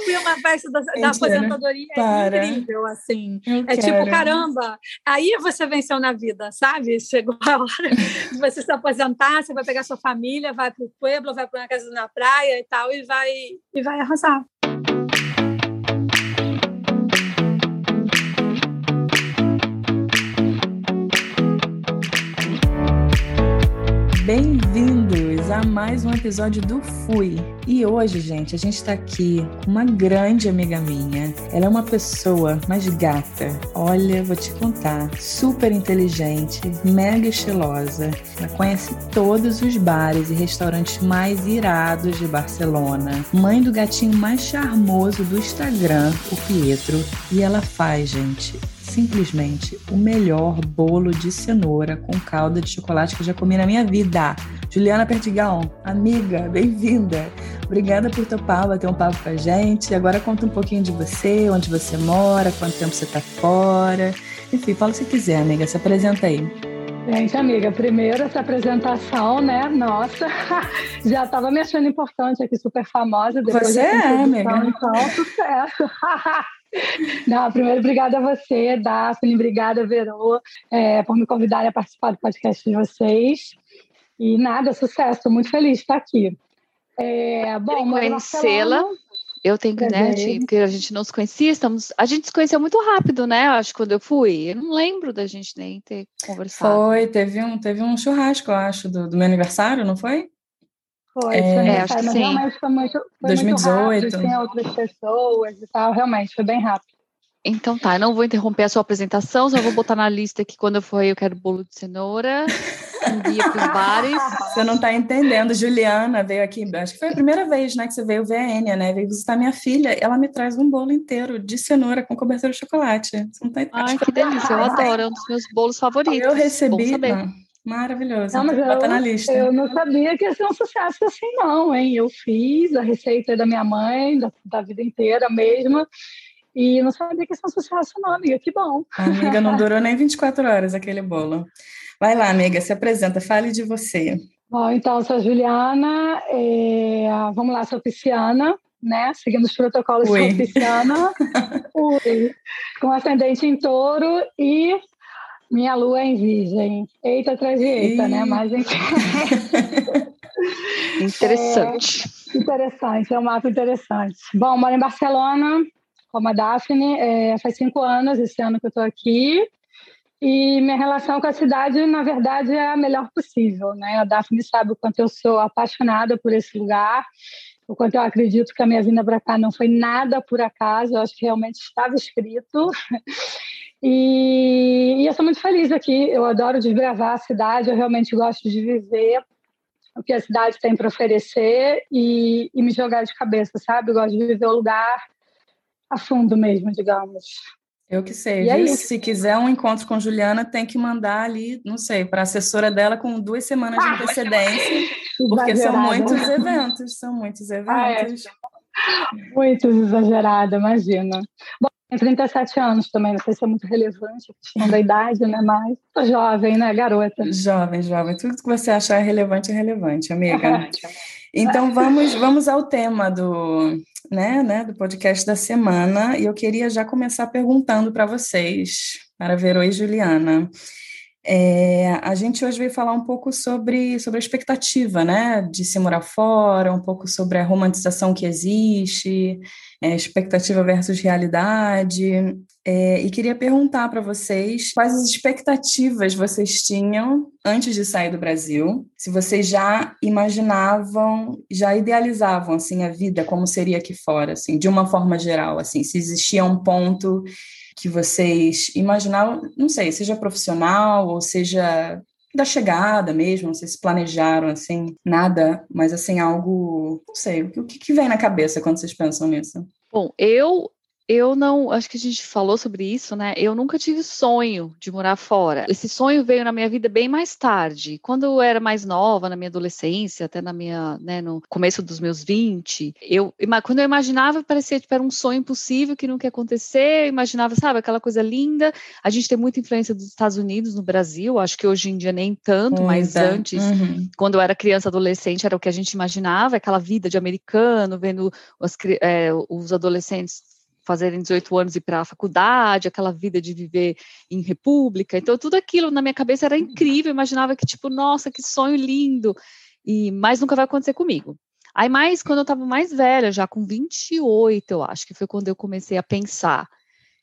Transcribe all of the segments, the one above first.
fui a uma festa da, da aposentadoria Para. é incrível, assim. Eu é tipo, quero. tipo, caramba, aí você venceu na vida, sabe? Chegou a hora de você se aposentar, você vai pegar sua família, vai para o pueblo, vai para uma casa na praia e tal, e vai, e vai arrasar. Bem-vindos a mais um episódio do Fui. E hoje, gente, a gente está aqui com uma grande amiga minha. Ela é uma pessoa mais gata. Olha, vou te contar, super inteligente, mega estilosa. Ela conhece todos os bares e restaurantes mais irados de Barcelona. Mãe do gatinho mais charmoso do Instagram, o Pietro. E ela faz, gente, simplesmente o melhor bolo de cenoura com calda de chocolate que eu já comi na minha vida. Juliana Perdigão, amiga, bem-vinda. Obrigada por topar bater um papo com a gente. Agora conta um pouquinho de você, onde você mora, quanto tempo você está fora. Enfim, fala o que quiser, amiga. Se apresenta aí. Gente, amiga, primeiro essa apresentação, né? Nossa, já estava me achando importante aqui, super famosa. Depois Você é, amiga. Então, sucesso. Não, primeiro, obrigada a você, Daphne, obrigada, Verô, é, por me convidarem a participar do podcast de vocês. E nada, sucesso, estou muito feliz de estar aqui. É, bom, conhecê-la. Eu tenho que, né, porque a gente não se conhecia, estamos, a gente se conheceu muito rápido, né? Acho que quando eu fui, eu não lembro da gente nem ter conversado. Foi, teve um, teve um churrasco, eu acho, do, do meu aniversário, não foi? Foi, é, foi acho que sim. realmente foi muito, foi 2018. muito rápido, tinha outras pessoas e tal, realmente, foi bem rápido. Então tá, eu não vou interromper a sua apresentação, só vou botar na lista que quando eu for eu quero bolo de cenoura, um dia para os bares. Você não está entendendo, Juliana veio aqui, acho que foi a primeira vez né, que você veio ver a Enia, né? Veio visitar minha filha, ela me traz um bolo inteiro de cenoura com cobertura de chocolate. Você não tá Ai, que delícia, eu adoro, é um dos meus bolos favoritos. Eu recebi, Maravilhoso. Não, mas eu, na lista. Eu não sabia que ia ser um sucesso assim, não, hein? Eu fiz a receita da minha mãe, da, da vida inteira mesmo. E não sabia que ia ser um sucesso, não, amiga. Que bom. Amiga, não durou nem 24 horas aquele bolo. Vai lá, amiga, se apresenta, fale de você. Bom, então, sou a Juliana, é, vamos lá, sou pisciana, né? Seguindo os protocolos, Ui. sou pisciana. Ui. Com ascendente em touro e minha lua é em virgem. Eita atrás de eita, né? Mas enfim. interessante. É, interessante, é um mapa interessante. Bom, moro em Barcelona, como a Daphne, é, faz cinco anos esse ano que eu estou aqui. E minha relação com a cidade, na verdade, é a melhor possível. Né? A Daphne sabe o quanto eu sou apaixonada por esse lugar, o quanto eu acredito que a minha vinda para cá não foi nada por acaso, eu acho que realmente estava escrito. E, e eu sou muito feliz aqui. Eu adoro desbravar a cidade, eu realmente gosto de viver o que a cidade tem para oferecer e, e, me jogar de cabeça, sabe? Eu gosto de viver o lugar a fundo mesmo, digamos. Eu que sei. É Se quiser um encontro com Juliana, tem que mandar ali, não sei, para a assessora dela com duas semanas de ah, antecedência, porque são muitos eventos, são muitos eventos. Ah, é. Muitos exagerada, imagina. Bom, tenho 37 anos também, não sei se é muito relevante a questão da idade, né? Mas tô jovem, né, garota? Jovem, jovem. Tudo que você achar relevante é relevante, amiga. Então vamos, vamos ao tema do, né, né, do podcast da semana. E eu queria já começar perguntando para vocês, para Verô e Juliana. É, a gente hoje veio falar um pouco sobre, sobre a expectativa, né, de se morar fora, um pouco sobre a romantização que existe, é, expectativa versus realidade. É, e queria perguntar para vocês quais as expectativas vocês tinham antes de sair do Brasil, se vocês já imaginavam, já idealizavam assim a vida como seria aqui fora, assim, de uma forma geral, assim, se existia um ponto que vocês imaginavam, não sei, seja profissional ou seja da chegada mesmo, não sei se planejaram assim, nada, mas assim, algo, não sei, o que, que vem na cabeça quando vocês pensam nisso? Bom, eu eu não, acho que a gente falou sobre isso, né? Eu nunca tive sonho de morar fora. Esse sonho veio na minha vida bem mais tarde. Quando eu era mais nova, na minha adolescência, até na minha, né, no começo dos meus 20, eu, quando eu imaginava, parecia tipo, era um sonho impossível que não quer acontecer. Eu imaginava, sabe, aquela coisa linda. A gente tem muita influência dos Estados Unidos no Brasil, acho que hoje em dia nem tanto, mas antes, uhum. quando eu era criança, adolescente, era o que a gente imaginava, aquela vida de americano, vendo as, é, os adolescentes fazerem 18 anos e ir para a faculdade, aquela vida de viver em república. Então, tudo aquilo na minha cabeça era incrível. Eu imaginava que, tipo, nossa, que sonho lindo. E mais nunca vai acontecer comigo. Aí, mais quando eu estava mais velha, já com 28, eu acho que foi quando eu comecei a pensar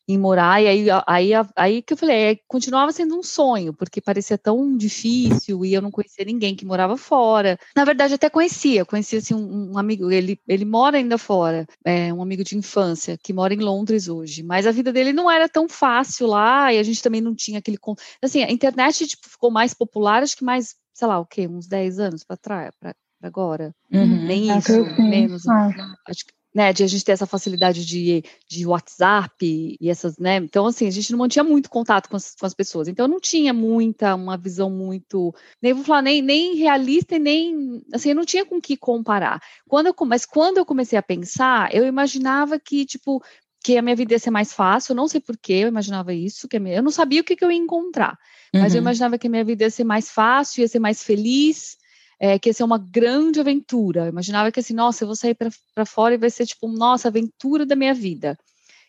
em morar, e aí, aí, aí que eu falei, é, continuava sendo um sonho, porque parecia tão difícil, e eu não conhecia ninguém que morava fora. Na verdade, até conhecia, conhecia assim, um, um amigo, ele, ele mora ainda fora, é, um amigo de infância, que mora em Londres hoje, mas a vida dele não era tão fácil lá, e a gente também não tinha aquele... Assim, a internet tipo, ficou mais popular, acho que mais, sei lá, o quê, uns 10 anos para trás, para agora, uhum. nem isso, menos, ah. acho que né, de a gente ter essa facilidade de, de WhatsApp e essas, né, então assim, a gente não mantinha muito contato com as, com as pessoas, então não tinha muita, uma visão muito, nem vou falar, nem, nem realista e nem, assim, eu não tinha com que comparar. Quando eu, mas quando eu comecei a pensar, eu imaginava que, tipo, que a minha vida ia ser mais fácil, eu não sei porquê, eu imaginava isso, que minha, eu não sabia o que, que eu ia encontrar, mas uhum. eu imaginava que a minha vida ia ser mais fácil, ia ser mais feliz, é, que ia ser uma grande aventura. Eu imaginava que assim, nossa, eu vou sair para fora e vai ser tipo, nossa, aventura da minha vida.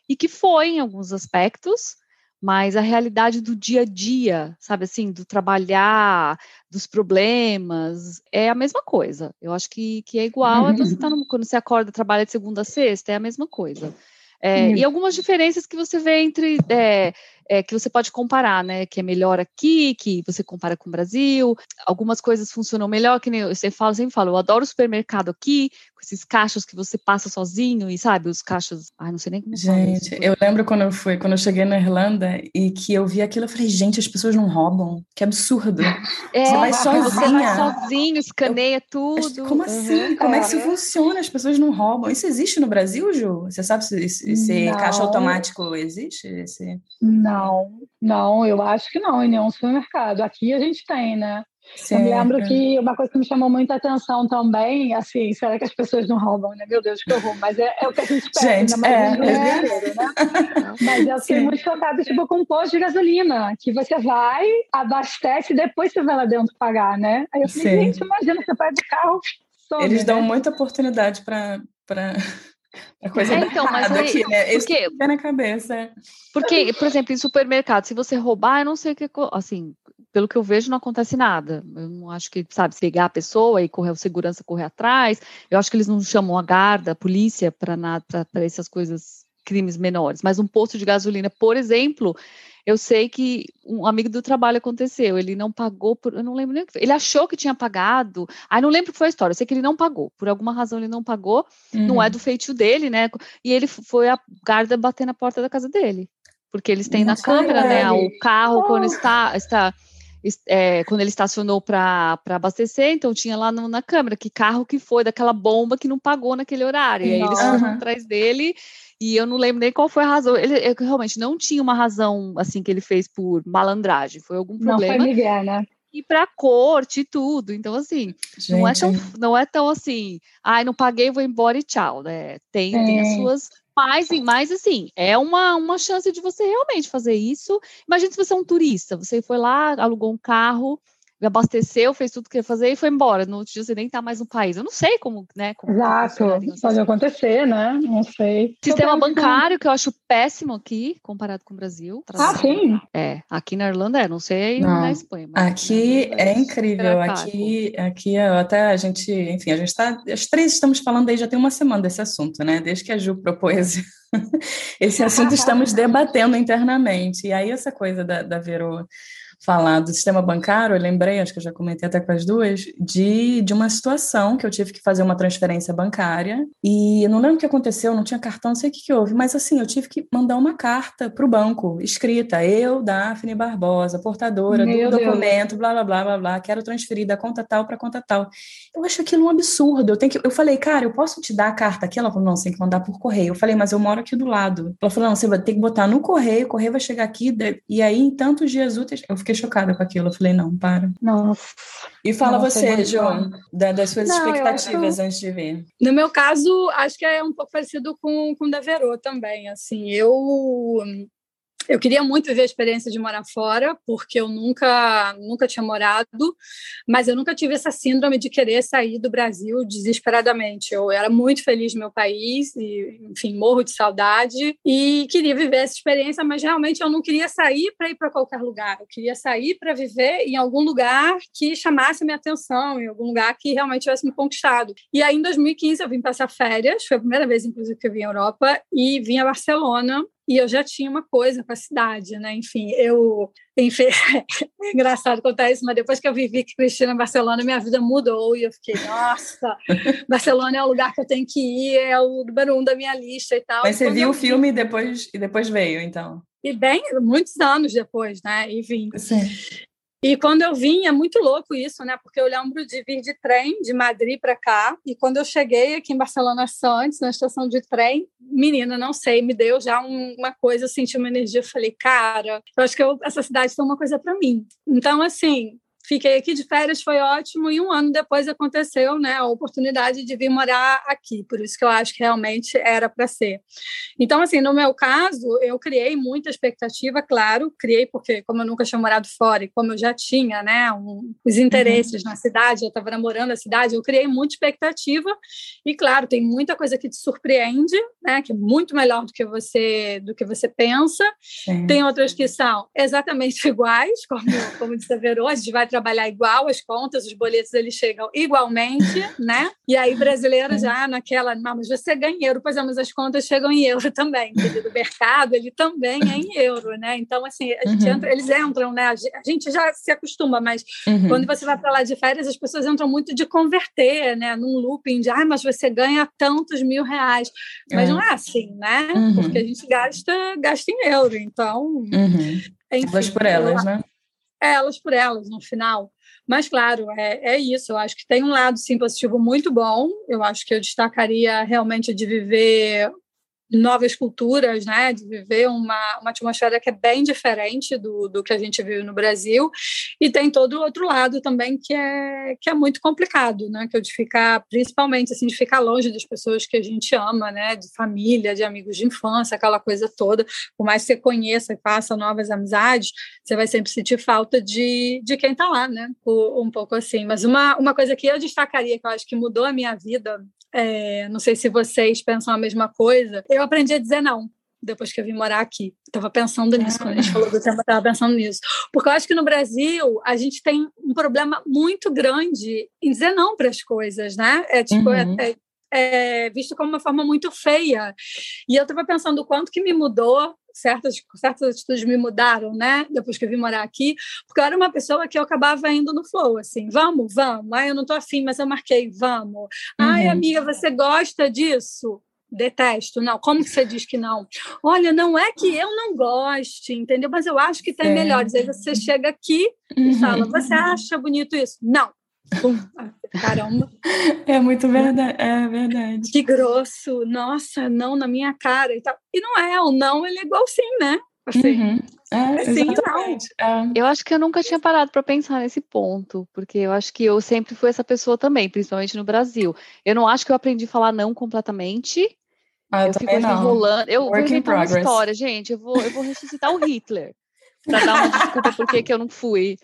E que foi em alguns aspectos, mas a realidade do dia a dia, sabe assim, do trabalhar, dos problemas, é a mesma coisa. Eu acho que, que é igual a você tá no, quando você acorda, trabalha de segunda a sexta, é a mesma coisa. É, e algumas diferenças que você vê entre é, é, que você pode comparar, né? Que é melhor aqui, que você compara com o Brasil. Algumas coisas funcionam melhor, que nem eu sempre falo, sempre falo, eu adoro o supermercado aqui, com esses caixas que você passa sozinho, e sabe, os caixas. Ai, não sei nem como Gente, eu lembro quando eu fui, quando eu cheguei na Irlanda e que eu vi aquilo, eu falei, gente, as pessoas não roubam. Que absurdo. É, você vai sozinha. Você vai sozinho, escaneia eu, tudo. Como assim? Uhum. Como é que isso funciona? As pessoas não roubam. Isso existe no Brasil, Ju? Você sabe se esse caixa automático existe? Esse... Não. Não, não, eu acho que não, em nenhum supermercado. Aqui a gente tem, né? Sim, eu me lembro que uma coisa que me chamou muita atenção também, assim, será que as pessoas não roubam, né? Meu Deus, que horror, mas é, é o que a gente pede, gente, né? é, é. né? Mas eu fiquei Sim. muito chocada, tipo, com um posto de gasolina, que você vai, abastece e depois você vai lá dentro pagar, né? Aí eu falei, Sim. gente, imagina, você pega o carro, some, Eles dão né? muita oportunidade para a coisa é, então, mas aí, aqui, né? Isso porque, na cabeça. Porque, por exemplo, em supermercado, se você roubar, eu não sei o que, assim, pelo que eu vejo, não acontece nada. Eu não acho que, sabe, pegar a pessoa e correr o segurança correr atrás. Eu acho que eles não chamam a guarda, a polícia para nada, para essas coisas, crimes menores. Mas um posto de gasolina, por exemplo, eu sei que um amigo do trabalho aconteceu, ele não pagou por, eu não lembro nem. Ele achou que tinha pagado. Aí não lembro o que foi a história, eu sei que ele não pagou. Por alguma razão ele não pagou, uhum. não é uhum. do feitio dele, né? E ele foi a guarda bater na porta da casa dele. Porque eles têm na câmera, né? O carro, oh. quando está, está é, quando ele estacionou para abastecer, então tinha lá no, na câmera que carro que foi daquela bomba que não pagou naquele horário. E aí eles foram atrás dele e eu não lembro nem qual foi a razão. Ele, ele realmente não tinha uma razão assim que ele fez por malandragem, foi algum problema. Não foi Miguel, né? E para corte e tudo. Então, assim, não é, tão, não é tão assim, ai, não paguei, vou embora e tchau, né? Tem, é. tem as suas. Mas, mas, assim, é uma, uma chance de você realmente fazer isso. Imagina se você é um turista, você foi lá, alugou um carro, abasteceu, fez tudo que ia fazer e foi embora. No outro dia você nem está mais no país. Eu não sei como, né? Como Exato, pode acontecer, né? Não sei. Sistema bancário, que eu acho péssimo aqui, comparado com o Brasil. Ah, sim? É, aqui na Irlanda é, não sei não. na Espanha. aqui é, é incrível, aqui, aqui até a gente, enfim, a gente está, as três estamos falando aí já tem uma semana desse assunto, né? Desde que a Ju propôs esse assunto, estamos debatendo internamente. E aí essa coisa da, da Vero falar do sistema bancário, eu lembrei, acho que eu já comentei até com as duas, de, de uma situação que eu tive que fazer uma transferência bancária e eu não lembro o que aconteceu, não tinha cartão, não sei o que, que houve, mas assim, eu tive que mandar uma carta para o banco, escrita, eu, Daphne Barbosa, portadora Meu do Deus. documento, blá, blá, blá, blá, blá, quero transferir da conta tal para conta tal. Eu acho aquilo um absurdo, eu tenho que, eu falei, cara, eu posso te dar a carta aqui? Ela falou, não, você tem que mandar por correio. Eu falei, mas eu moro aqui do lado. Ela falou, não, você vai ter que botar no correio, o correio vai chegar aqui, e aí em tantos dias úteis, eu fiquei chocada com aquilo, eu falei, não, para. Nossa. E fala Nossa, você, João, da, das suas não, expectativas antes de vir. No meu caso, acho que é um pouco parecido com, com o da Verô também, assim, eu eu queria muito viver a experiência de morar fora, porque eu nunca, nunca tinha morado, mas eu nunca tive essa síndrome de querer sair do Brasil desesperadamente. Eu era muito feliz no meu país, e, enfim, morro de saudade, e queria viver essa experiência, mas realmente eu não queria sair para ir para qualquer lugar. Eu queria sair para viver em algum lugar que chamasse minha atenção, em algum lugar que realmente tivesse me conquistado. E aí, em 2015, eu vim passar férias, foi a primeira vez, inclusive, que eu vim à Europa, e vim a Barcelona e eu já tinha uma coisa com a cidade, né? Enfim, eu. Enfim, é engraçado contar isso, mas depois que eu vivi que Cristina Barcelona, minha vida mudou e eu fiquei, nossa, Barcelona é o lugar que eu tenho que ir, é o número um da minha lista e tal. Mas você viu o filme e depois, e depois veio, então? E bem, muitos anos depois, né? Enfim. Sim. E quando eu vim, é muito louco isso, né? Porque eu lembro de vir de trem de Madrid para cá, e quando eu cheguei aqui em Barcelona Santos, na estação de trem, menina, não sei, me deu já um, uma coisa, eu senti uma energia, eu falei, cara, eu acho que eu, essa cidade tem uma coisa para mim. Então, assim, Fiquei aqui de férias, foi ótimo, e um ano depois aconteceu né, a oportunidade de vir morar aqui, por isso que eu acho que realmente era para ser. Então, assim, no meu caso, eu criei muita expectativa, claro, criei porque, como eu nunca tinha morado fora e como eu já tinha né, um, os interesses uhum. na cidade, eu estava namorando a cidade, eu criei muita expectativa, e claro, tem muita coisa que te surpreende, né, que é muito melhor do que você, do que você pensa, Sim. tem outras que são exatamente iguais, como, como disse a Verô, a gente vai trabalhar igual as contas, os boletos eles chegam igualmente, né? E aí brasileiro já naquela, não, mas você ganha em euro, pois é, mas as contas chegam em euro também, do mercado ele também é em euro, né? Então assim, a gente uhum. entra, eles entram, né? A gente já se acostuma, mas uhum. quando você vai para lá de férias, as pessoas entram muito de converter, né? Num looping de, ah, mas você ganha tantos mil reais, mas não é assim, né? Uhum. Porque a gente gasta, gasta em euro, então. Uhum. Enfim, por elas, né? Elas por elas no final. Mas, claro, é, é isso. Eu acho que tem um lado, sim, positivo muito bom. Eu acho que eu destacaria realmente de viver novas culturas, né, de viver uma, uma atmosfera que é bem diferente do, do que a gente vive no Brasil, e tem todo o outro lado também que é, que é muito complicado, né, que é de ficar, principalmente, assim, de ficar longe das pessoas que a gente ama, né, de família, de amigos de infância, aquela coisa toda, por mais que você conheça e faça novas amizades, você vai sempre sentir falta de, de quem está lá, né, um pouco assim, mas uma, uma coisa que eu destacaria, que eu acho que mudou a minha vida é, não sei se vocês pensam a mesma coisa. Eu aprendi a dizer não depois que eu vim morar aqui. Estava pensando nisso, quando a gente falou do tema, estava pensando nisso. Porque eu acho que no Brasil a gente tem um problema muito grande em dizer não para as coisas, né? É tipo, é, uhum. é, é, visto como uma forma muito feia. E eu estava pensando o quanto que me mudou certas, certas atitudes me mudaram, né? Depois que eu vim morar aqui, porque eu era uma pessoa que eu acabava indo no flow, assim, vamos, vamos. Ai, eu não tô afim, mas eu marquei, vamos. Ai, uhum. amiga, você gosta disso? Detesto, não. Como que você diz que não? Olha, não é que eu não goste, entendeu? Mas eu acho que tem é. melhores. Aí você chega aqui uhum. e fala: Você acha bonito isso? Não. Pum. Caramba. É muito verdade, é verdade. Que grosso. Nossa, não na minha cara e tal. E não é, o não ele é igual sim, né? Assim, uhum. é, sim, não. É. Eu acho que eu nunca tinha parado para pensar nesse ponto, porque eu acho que eu sempre fui essa pessoa também, principalmente no Brasil. Eu não acho que eu aprendi a falar não completamente. Ah, eu, eu fico não. enrolando. Eu Work vou inventar uma história, gente. Eu vou, eu vou ressuscitar o Hitler para dar uma desculpa porque que eu não fui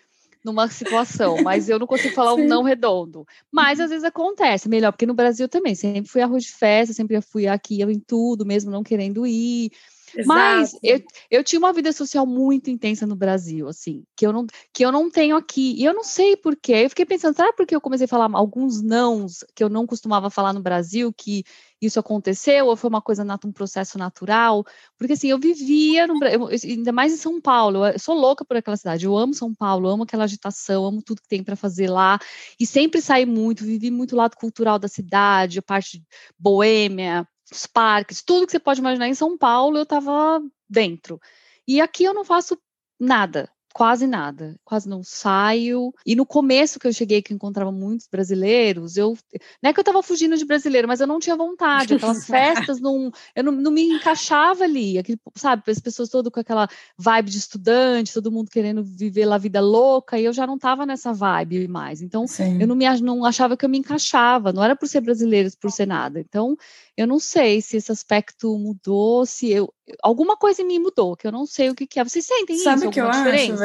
numa situação, mas eu não consigo falar um não redondo. Mas às vezes acontece, melhor, porque no Brasil também, sempre fui arroz de festa, sempre fui aqui, eu em tudo, mesmo não querendo ir. Exato. Mas eu, eu tinha uma vida social muito intensa no Brasil, assim, que eu não, que eu não tenho aqui. E eu não sei porquê. Eu fiquei pensando, será porque eu comecei a falar alguns nãos que eu não costumava falar no Brasil, que isso aconteceu, ou foi uma coisa, um processo natural? Porque assim, eu vivia, no, eu, ainda mais em São Paulo, eu sou louca por aquela cidade, eu amo São Paulo, amo aquela agitação, amo tudo que tem para fazer lá, e sempre saí muito, vivi muito o lado cultural da cidade, a parte boêmia, os parques, tudo que você pode imaginar em São Paulo, eu estava dentro. E aqui eu não faço nada, quase nada, quase não saio. E no começo que eu cheguei, que eu encontrava muitos brasileiros, eu não é que eu estava fugindo de brasileiro, mas eu não tinha vontade. Aquelas festas não, eu não, não me encaixava ali, aquele, sabe, as pessoas todas com aquela vibe de estudante, todo mundo querendo viver a vida louca, e eu já não estava nessa vibe mais. Então, Sim. eu não me não achava que eu me encaixava, não era por ser brasileiro, por ser nada. Então, eu não sei se esse aspecto mudou, se eu alguma coisa em mim mudou, que eu não sei o que, que é. Vocês sentem Sabe isso? que eu diferença acho,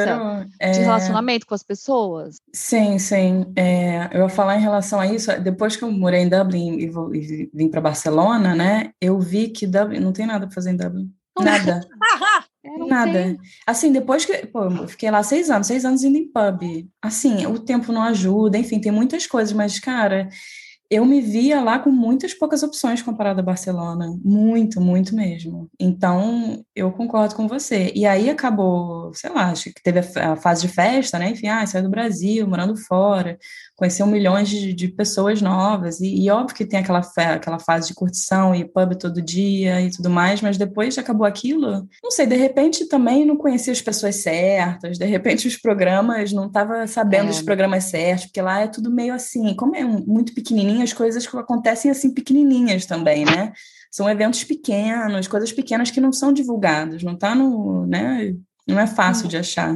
é... de relacionamento com as pessoas? Sim, sim. É, eu ia falar em relação a isso. Depois que eu morei em Dublin e, vou, e vim para Barcelona, né? Eu vi que Dublin não tem nada para fazer em Dublin. Nada. É, nada. Tem. Assim, depois que. Pô, eu fiquei lá seis anos, seis anos indo em pub. Assim, o tempo não ajuda, enfim, tem muitas coisas, mas, cara, eu me via lá com muitas poucas opções comparado a Barcelona, muito, muito mesmo. Então, eu concordo com você. E aí acabou, sei lá, acho que teve a, fase de festa, né? Enfim, ah, saiu do Brasil, morando fora, conheceu milhões de, de pessoas novas, e, e, óbvio que tem aquela, aquela fase de curtição e pub todo dia e tudo mais, mas depois acabou aquilo, não sei, de repente também não conhecia as pessoas certas, de repente os programas, não estava sabendo é. os programas certos, porque lá é tudo meio assim, como é muito pequenininho, as coisas que acontecem assim pequenininhas também, né? São eventos pequenos, coisas pequenas que não são divulgadas, não tá no, né? Não é fácil de achar.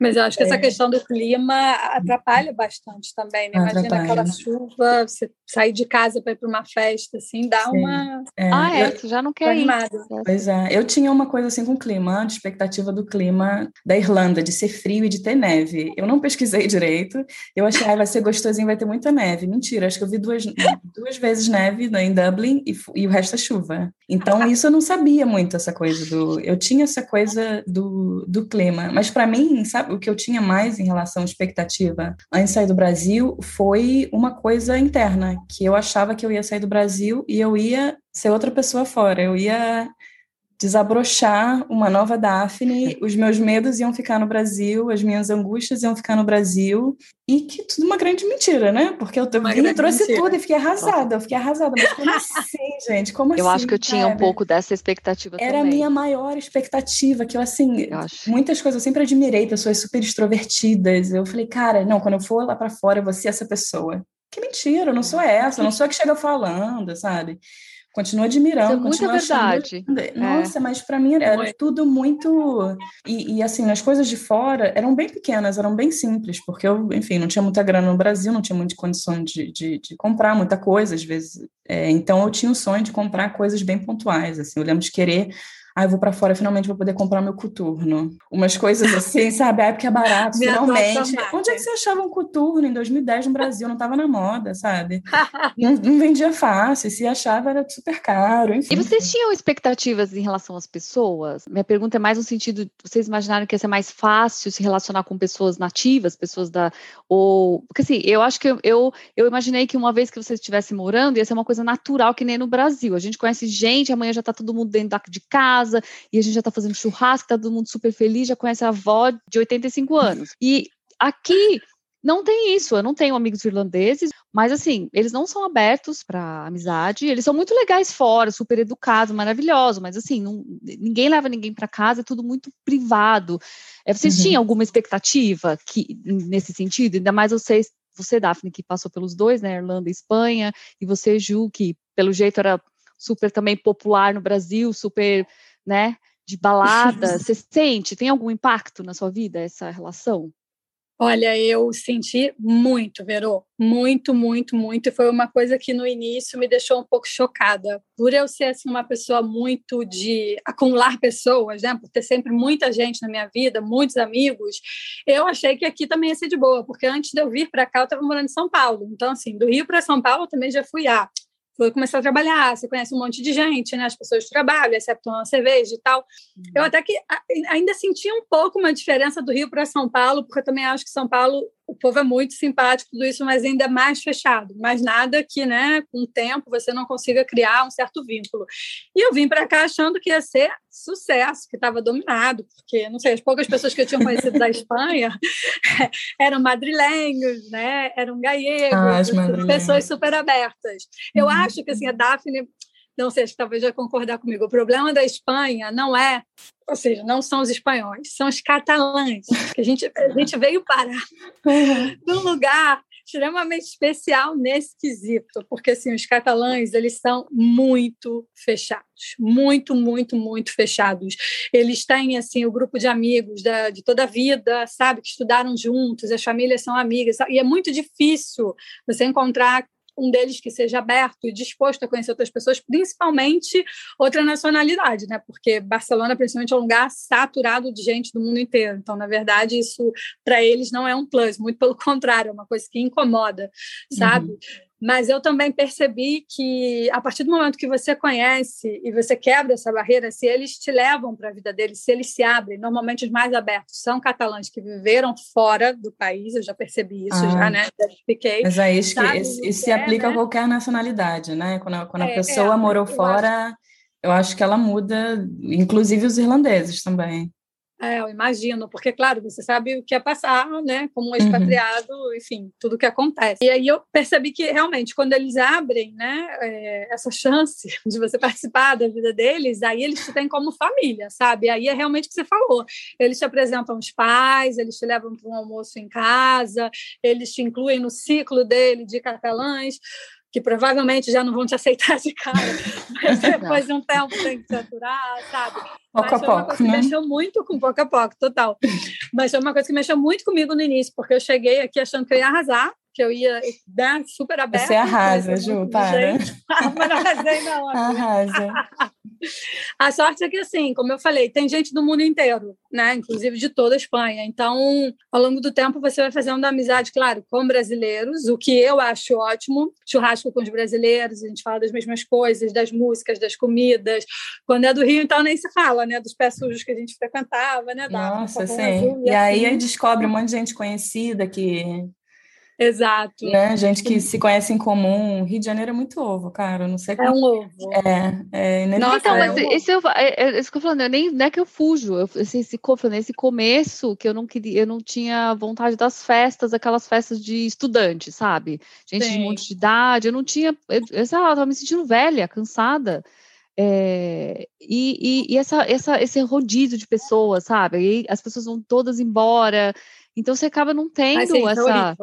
Mas eu acho que é. essa questão do clima atrapalha bastante também, né? Imagina atrapalha. aquela chuva, você sair de casa para ir para uma festa, assim, dá Sim. uma. É, ah, é, eu, já não quer ir. Pois é, eu tinha uma coisa assim com o clima, de expectativa do clima da Irlanda, de ser frio e de ter neve. Eu não pesquisei direito, eu achei, ah, vai ser gostosinho, vai ter muita neve. Mentira, acho que eu vi duas, duas vezes neve né, em Dublin e, e o resto é chuva. Então, isso eu não sabia muito, essa coisa do. Eu tinha essa coisa do, do clima, mas para mim, sabe, o que eu tinha mais em relação à expectativa antes de sair do Brasil foi uma coisa interna que eu achava que eu ia sair do Brasil e eu ia ser outra pessoa fora, eu ia desabrochar uma nova Daphne, os meus medos iam ficar no Brasil, as minhas angústias iam ficar no Brasil, e que tudo uma grande mentira, né? Porque eu vim, trouxe mentira. tudo e fiquei arrasada, eu fiquei arrasada, mas como assim, gente? Como eu assim? acho que eu tinha um pouco dessa expectativa Era também. a minha maior expectativa, que eu, assim, eu muitas coisas eu sempre admirei, pessoas super extrovertidas, eu falei, cara, não, quando eu for lá para fora, eu vou ser essa pessoa. Que mentira, eu não sou essa, eu não sou a que chega falando, sabe? Continuo admirando. Isso é muita verdade. Nossa, é. mas para mim era Foi. tudo muito. E, e, assim, as coisas de fora eram bem pequenas, eram bem simples, porque eu, enfim, não tinha muita grana no Brasil, não tinha muita condição de, de, de comprar muita coisa, às vezes. É, então eu tinha o sonho de comprar coisas bem pontuais. Assim, eu lembro de querer ah, eu vou para fora, finalmente vou poder comprar meu coturno. Umas coisas assim, sabe? Ah, porque é barato, finalmente. Onde é que você achava um coturno em 2010 no Brasil? Não estava na moda, sabe? não, não, vendia fácil, se achava era super caro, enfim. E vocês tinham expectativas em relação às pessoas? Minha pergunta é mais no sentido, vocês imaginaram que ia ser mais fácil se relacionar com pessoas nativas, pessoas da... Ou... Porque assim, eu acho que eu, eu, eu imaginei que uma vez que você estivesse morando, ia ser uma coisa natural que nem no Brasil. A gente conhece gente, amanhã já está todo mundo dentro de casa, casa e a gente já está fazendo churrasco, tá todo mundo super feliz, já conhece a avó de 85 anos. E aqui não tem isso. Eu não tenho amigos irlandeses, mas assim, eles não são abertos para amizade. Eles são muito legais fora, super educados, maravilhosos, mas assim, não, ninguém leva ninguém para casa, é tudo muito privado. É, vocês uhum. tinham alguma expectativa que nesse sentido? Ainda mais vocês, você, Daphne, que passou pelos dois, né, Irlanda e Espanha, e você, Ju, que pelo jeito era super também popular no Brasil, super né? De balada. Você sente? Tem algum impacto na sua vida essa relação? Olha, eu senti muito, Verô, muito, muito, muito. E foi uma coisa que no início me deixou um pouco chocada. Por eu ser assim, uma pessoa muito de acumular pessoas, né? Por ter sempre muita gente na minha vida, muitos amigos, eu achei que aqui também ia ser de boa, porque antes de eu vir para cá, eu estava morando em São Paulo. Então, assim, do Rio para São Paulo eu também já fui a foi começar a trabalhar, você conhece um monte de gente, né? As pessoas trabalham, tomam uma cerveja e tal. Uhum. Eu até que ainda senti um pouco uma diferença do Rio para São Paulo, porque eu também acho que São Paulo o povo é muito simpático, tudo isso, mas ainda mais fechado. Mas nada que, né, com o tempo, você não consiga criar um certo vínculo. E eu vim para cá achando que ia ser sucesso, que estava dominado, porque, não sei, as poucas pessoas que eu tinha conhecido da Espanha eram madrilenhos, né, eram gallegos, ah, pessoas super abertas. Eu uhum. acho que, assim, a Daphne não sei, se talvez vai concordar comigo. O problema da Espanha não é, ou seja, não são os espanhóis, são os catalães, que a gente, a gente veio parar uhum. num lugar extremamente especial nesse quesito, porque assim, os catalães, eles são muito fechados, muito, muito, muito fechados. Eles têm assim o grupo de amigos da, de toda a vida, sabe, que estudaram juntos, as famílias são amigas, e é muito difícil você encontrar um deles que seja aberto e disposto a conhecer outras pessoas, principalmente outra nacionalidade, né? Porque Barcelona, principalmente, é um lugar saturado de gente do mundo inteiro. Então, na verdade, isso para eles não é um plus, muito pelo contrário, é uma coisa que incomoda, sabe? Uhum. Mas eu também percebi que, a partir do momento que você conhece e você quebra essa barreira, se eles te levam para a vida deles, se eles se abrem, normalmente os mais abertos são catalães que viveram fora do país, eu já percebi isso, ah, já, né? Já expliquei. Mas é isso se aplica é, a né? qualquer nacionalidade, né? Quando, a, quando a é, pessoa é, morou eu fora, acho... eu acho que ela muda, inclusive os irlandeses também. É, eu imagino, porque, claro, você sabe o que é passar, né, como um uhum. expatriado, uhum. enfim, tudo o que acontece. E aí eu percebi que, realmente, quando eles abrem, né, é, essa chance de você participar da vida deles, aí eles te têm como família, sabe? Aí é realmente o que você falou. Eles te apresentam os pais, eles te levam para um almoço em casa, eles te incluem no ciclo dele de catalães, que provavelmente já não vão te aceitar de cara, mas depois de um tempo tem que se aturar, sabe? Pouco mas a pouco, uma coisa né? que mexeu muito com pouco a pouco, total. Mas foi uma coisa que mexeu muito comigo no início, porque eu cheguei aqui achando que eu ia arrasar, que eu ia dar super aberta. Você arrasa, Ju, para. mas não arrasei, não. Arrasa. A sorte é que, assim, como eu falei, tem gente do mundo inteiro, né? Inclusive de toda a Espanha. Então, ao longo do tempo, você vai fazendo amizade, claro, com brasileiros, o que eu acho ótimo. Churrasco com os brasileiros, a gente fala das mesmas coisas, das músicas, das comidas. Quando é do Rio, então nem se fala, né? Dos pés sujos que a gente frequentava, né? Da Nossa, sim. Azul, e, e assim. aí descobre um monte de gente conhecida que Exato. Né? Gente que se conhece em comum. Rio de Janeiro é muito ovo, cara. Eu não sei como. É um ovo. É, é Nossa, então, mas é um esse, eu, é, é, isso que eu falando, eu nem, não é que eu fujo. Eu, esse, esse, esse começo que eu não queria, eu não tinha vontade das festas, aquelas festas de estudante, sabe? Gente Sim. de um monte de idade. Eu não tinha. Eu, eu, sei lá, eu tava me sentindo velha, cansada. É, e, e, e, essa, essa, esse rodízio de pessoas, sabe? E as pessoas vão todas embora. Então você acaba não tendo sim, essa.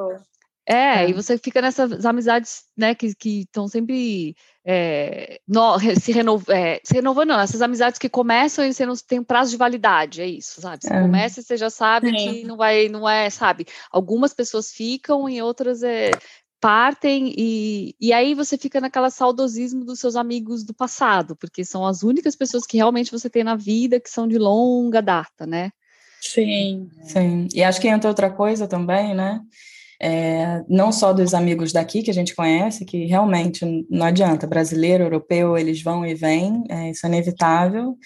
É, é, e você fica nessas amizades, né, que estão sempre é, no, se, renov, é, se renovando, não, essas amizades que começam e você não tem prazo de validade, é isso, sabe? Você é. começa e você já sabe Sim. que não vai, não é, sabe? Algumas pessoas ficam e outras é, partem e, e aí você fica naquela saudosismo dos seus amigos do passado, porque são as únicas pessoas que realmente você tem na vida que são de longa data, né? Sim. Sim. E acho que entra outra coisa também, né? É, não só dos amigos daqui que a gente conhece, que realmente não adianta, brasileiro, europeu, eles vão e vêm, é, isso é inevitável,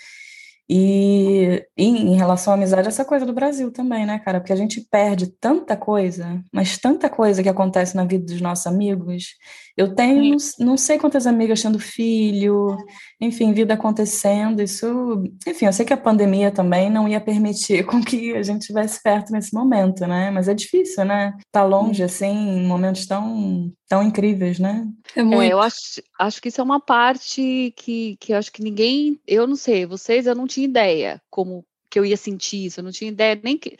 e, e, em relação à amizade, essa coisa do Brasil também, né, cara? Porque a gente perde tanta coisa, mas tanta coisa que acontece na vida dos nossos amigos. Eu tenho, não sei quantas amigas tendo filho, enfim, vida acontecendo. Isso, enfim, eu sei que a pandemia também não ia permitir com que a gente estivesse perto nesse momento, né? Mas é difícil, né? Tá longe, assim, em momentos tão, tão incríveis, né? É muito. É, eu acho, acho que isso é uma parte que, que eu acho que ninguém, eu não sei, vocês, eu não tinha ideia como que eu ia sentir isso, eu não tinha ideia nem que.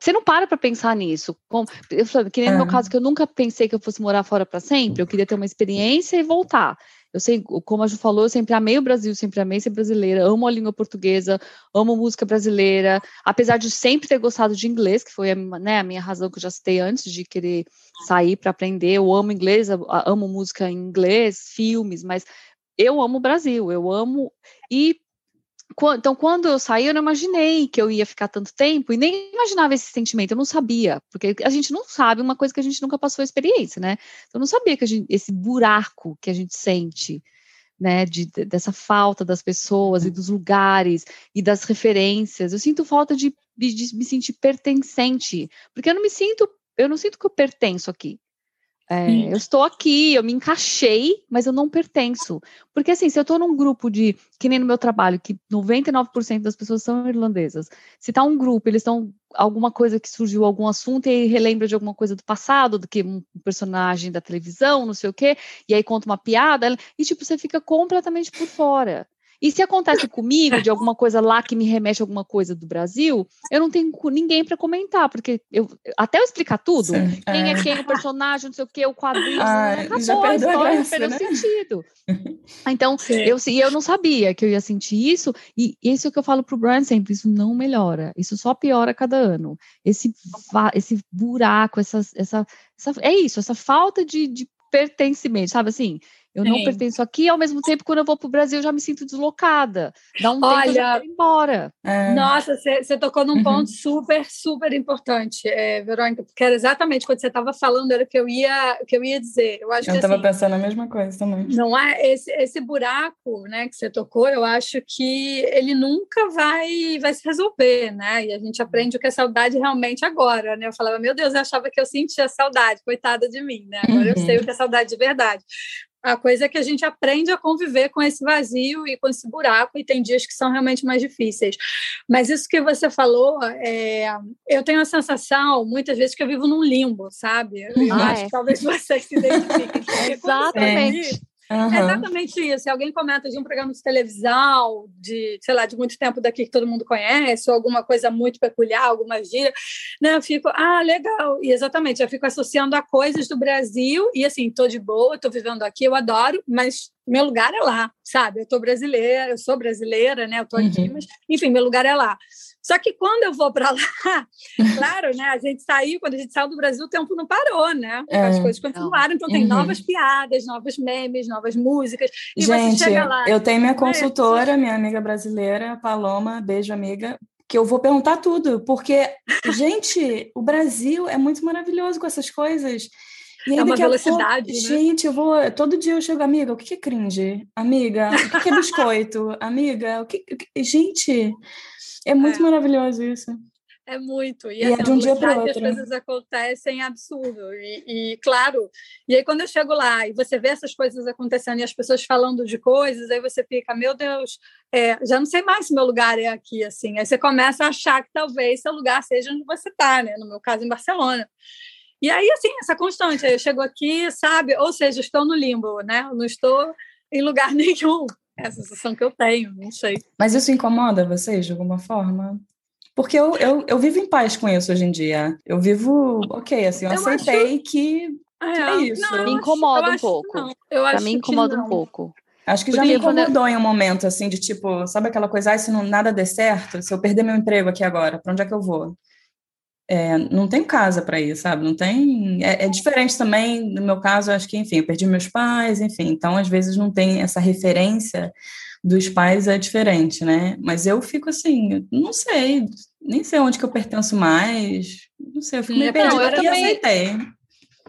Você não para para pensar nisso. Como, eu falei, que nem no meu é. caso, que eu nunca pensei que eu fosse morar fora para sempre, eu queria ter uma experiência e voltar. Eu sei, como a Ju falou, eu sempre amei o Brasil, sempre amei ser brasileira, amo a língua portuguesa, amo música brasileira, apesar de sempre ter gostado de inglês, que foi a, né, a minha razão que eu já citei antes de querer sair para aprender. Eu amo inglês, amo música em inglês, filmes, mas eu amo o Brasil, eu amo. E então, quando eu saí, eu não imaginei que eu ia ficar tanto tempo e nem imaginava esse sentimento, eu não sabia, porque a gente não sabe uma coisa que a gente nunca passou a experiência, né? Então, eu não sabia que gente, esse buraco que a gente sente, né, de, dessa falta das pessoas e dos lugares e das referências. Eu sinto falta de, de me sentir pertencente, porque eu não me sinto, eu não sinto que eu pertenço aqui. É, eu estou aqui, eu me encaixei, mas eu não pertenço. Porque, assim, se eu estou num grupo de, que nem no meu trabalho, que 99% das pessoas são irlandesas, se está um grupo, eles estão alguma coisa que surgiu, algum assunto, e aí relembra de alguma coisa do passado, do que um personagem da televisão, não sei o quê, e aí conta uma piada, e, tipo, você fica completamente por fora. E se acontece comigo, de alguma coisa lá que me remete a alguma coisa do Brasil, eu não tenho ninguém para comentar, porque eu, até eu explicar tudo, Sim, quem é. é. quem, o personagem, não sei o que, o quadrinho, ah, acabou a história, perdeu né? sentido. Então, eu, eu não sabia que eu ia sentir isso, e isso é o que eu falo pro Brian sempre, isso não melhora, isso só piora a cada ano. Esse, esse buraco, essa, essa, essa é isso, essa falta de, de pertencimento, sabe assim? Eu Sim. não pertenço aqui, ao mesmo tempo, quando eu vou para o Brasil, eu já me sinto deslocada. Dá um Olha, tempo eu embora. É... Nossa, você tocou num uhum. ponto super, super importante, é, Verônica, porque era exatamente quando você estava falando, era o que eu ia, que eu ia dizer. Eu estava assim, pensando a mesma coisa também. Não é esse, esse buraco né, que você tocou, eu acho que ele nunca vai, vai se resolver, né? E a gente aprende o que é saudade realmente agora, né? Eu falava, meu Deus, eu achava que eu sentia saudade, coitada de mim, né? Agora uhum. eu sei o que é saudade de verdade. A coisa é que a gente aprende a conviver com esse vazio e com esse buraco, e tem dias que são realmente mais difíceis. Mas isso que você falou, é, eu tenho a sensação, muitas vezes, que eu vivo num limbo, sabe? Eu ah, acho é. que talvez vocês se identifiquem. Exatamente. Uhum. É exatamente isso. Se alguém comenta de um programa de televisão, de, sei lá, de muito tempo daqui que todo mundo conhece, ou alguma coisa muito peculiar, alguma gíria, né, eu fico, ah, legal. E exatamente, eu fico associando a coisas do Brasil, e assim, tô de boa, tô vivendo aqui, eu adoro, mas meu lugar é lá, sabe? Eu tô brasileira, eu sou brasileira, né? Eu tô aqui, uhum. mas, enfim, meu lugar é lá. Só que quando eu vou para lá, claro, né? A gente saiu, quando a gente saiu do Brasil, o tempo não parou, né? É, As coisas continuaram, então tem uhum. novas piadas, novos memes, novas músicas. E gente, você chega lá. Eu tenho minha consultora, minha amiga brasileira, Paloma, beijo, amiga, que eu vou perguntar tudo, porque, gente, o Brasil é muito maravilhoso com essas coisas. E é uma velocidade. Pouco, né? Gente, eu vou. Todo dia eu chego, amiga, o que é cringe? Amiga, o que é biscoito? amiga, o que. Gente, é muito é. maravilhoso isso. É muito. E, e assim, é de um dia para outro. As coisas acontecem absurdo. E, e, claro, e aí quando eu chego lá e você vê essas coisas acontecendo e as pessoas falando de coisas, aí você fica, meu Deus, é, já não sei mais se meu lugar é aqui, assim. Aí você começa a achar que talvez seu lugar seja onde você está, né? No meu caso, em Barcelona. E aí, assim, essa constante. Eu chego aqui, sabe? Ou seja, estou no limbo, né? Eu não estou em lugar nenhum. É a sensação que eu tenho, não sei. Mas isso incomoda vocês de alguma forma? Porque eu, eu, eu vivo em paz com isso hoje em dia. Eu vivo, ok, assim, eu, eu aceitei acho... que, é, que, é, isso. Não, me incomoda um pouco. Não. Eu pra mim incomoda um pouco. Acho que Porque já me incomodou eu... em um momento, assim, de tipo, sabe aquela coisa, ah, se não, nada der certo, se eu perder meu emprego aqui agora, para onde é que eu vou? É, não tem casa para ir, sabe? Não tem. É, é, diferente também, no meu caso, acho que, enfim, eu perdi meus pais, enfim, então às vezes não tem essa referência dos pais, é diferente, né? Mas eu fico assim, não sei, nem sei onde que eu pertenço mais, não sei, eu fico meio perdida e também... aceitei.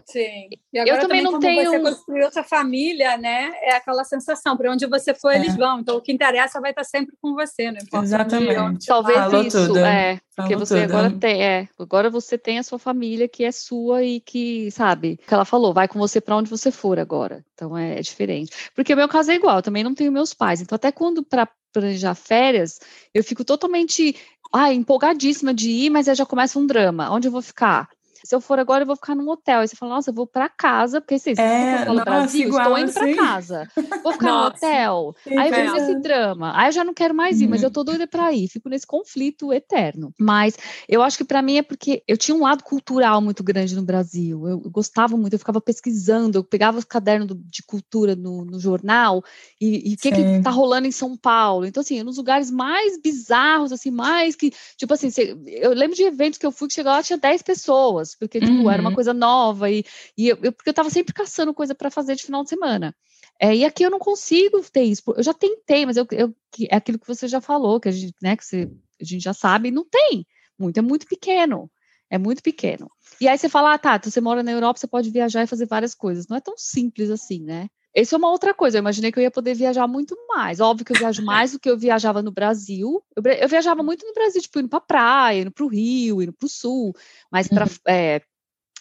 Sim. E agora eu também, também não tenho. Você construiu sua família, né? É aquela sensação, para onde você for, é. eles vão. Então, o que interessa vai estar sempre com você, né? Exatamente. Talvez Falou isso, tudo. é. Porque você tudo. agora tem, é. Agora você tem a sua família que é sua e que, sabe, que ela falou, vai com você para onde você for agora. Então é, é diferente. Porque o meu caso é igual, eu também não tenho meus pais. Então, até quando para planejar férias, eu fico totalmente ah, empolgadíssima de ir, mas aí já começa um drama. Onde eu vou ficar? Se eu for agora, eu vou ficar num hotel. Aí você fala, nossa, eu vou para casa, porque assim, se é, no Brasil, igual, estou indo assim. para casa. Vou ficar no hotel. Sim, aí vem esse drama. Aí eu já não quero mais ir, mas eu uhum. tô doida para ir. Fico nesse conflito eterno. Mas eu acho que para mim é porque eu tinha um lado cultural muito grande no Brasil. Eu, eu gostava muito, eu ficava pesquisando, eu pegava os cadernos do, de cultura no, no jornal e o que, que tá rolando em São Paulo. Então, assim, nos lugares mais bizarros, assim, mais que, tipo assim, eu lembro de eventos que eu fui que chegava lá, tinha 10 pessoas porque, tipo, uhum. era uma uhum. coisa nova e, e eu, eu, porque eu tava sempre caçando coisa para fazer de final de semana. É, e aqui eu não consigo ter isso. Eu já tentei, mas eu, eu, é aquilo que você já falou, que a gente, né, que você, a gente já sabe, não tem. Muito, é muito pequeno. É muito pequeno. E aí você fala, ah, tá, você mora na Europa, você pode viajar e fazer várias coisas. Não é tão simples assim, né? Isso é uma outra coisa. Eu imaginei que eu ia poder viajar muito mais. Óbvio que eu viajo mais do que eu viajava no Brasil. Eu, eu viajava muito no Brasil, tipo, indo pra praia, indo pro Rio, indo pro Sul. Mas para uhum. é,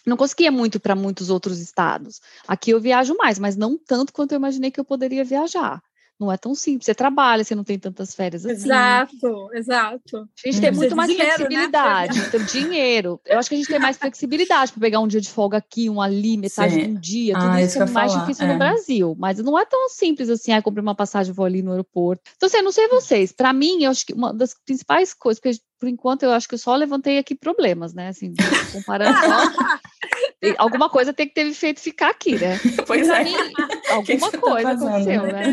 não conseguia muito para muitos outros estados. Aqui eu viajo mais, mas não tanto quanto eu imaginei que eu poderia viajar. Não é tão simples. Você trabalha, você não tem tantas férias assim. Exato, exato. A gente tem muito mais dinheiro, né? flexibilidade, né? tem dinheiro. Eu acho que a gente tem mais flexibilidade para pegar um dia de folga aqui, um ali, metade Sim. de um dia. Tudo ah, isso, é mais falar. difícil é. no Brasil. Mas não é tão simples assim, ah, comprei uma passagem e vou ali no aeroporto. Então, assim, eu não sei vocês. Para mim, eu acho que uma das principais coisas, porque por enquanto eu acho que eu só levantei aqui problemas, né? Assim, comparando alguma coisa tem que ter me feito ficar aqui, né? Pois é. alguma que que tá coisa tá aconteceu, né?